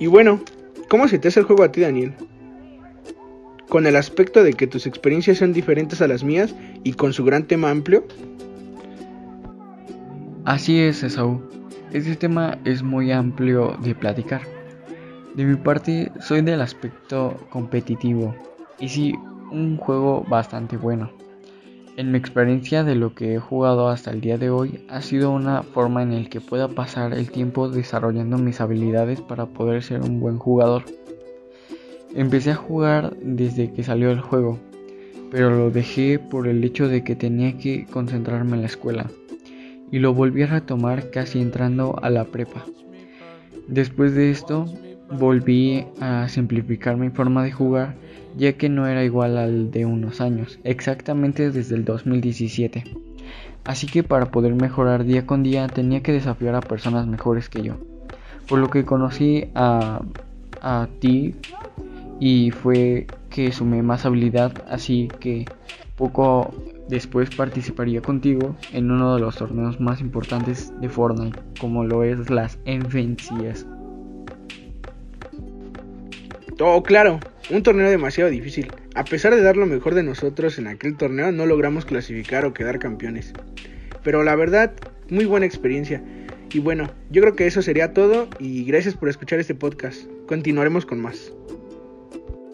Y bueno, ¿cómo se te hace el juego a ti, Daniel? Con el aspecto de que tus experiencias son diferentes a las mías y con su gran tema amplio. Así es, Esaú. Este tema es muy amplio de platicar. De mi parte, soy del aspecto competitivo y sí, un juego bastante bueno. En mi experiencia de lo que he jugado hasta el día de hoy ha sido una forma en la que pueda pasar el tiempo desarrollando mis habilidades para poder ser un buen jugador. Empecé a jugar desde que salió el juego, pero lo dejé por el hecho de que tenía que concentrarme en la escuela y lo volví a retomar casi entrando a la prepa. Después de esto volví a simplificar mi forma de jugar ya que no era igual al de unos años, exactamente desde el 2017. Así que para poder mejorar día con día tenía que desafiar a personas mejores que yo. Por lo que conocí a, a ti y fue que sumé más habilidad, así que poco después participaría contigo en uno de los torneos más importantes de Fortnite, como lo es las Envencias. Oh, claro, un torneo demasiado difícil. A pesar de dar lo mejor de nosotros en aquel torneo, no logramos clasificar o quedar campeones. Pero la verdad, muy buena experiencia. Y bueno, yo creo que eso sería todo y gracias por escuchar este podcast. Continuaremos con más.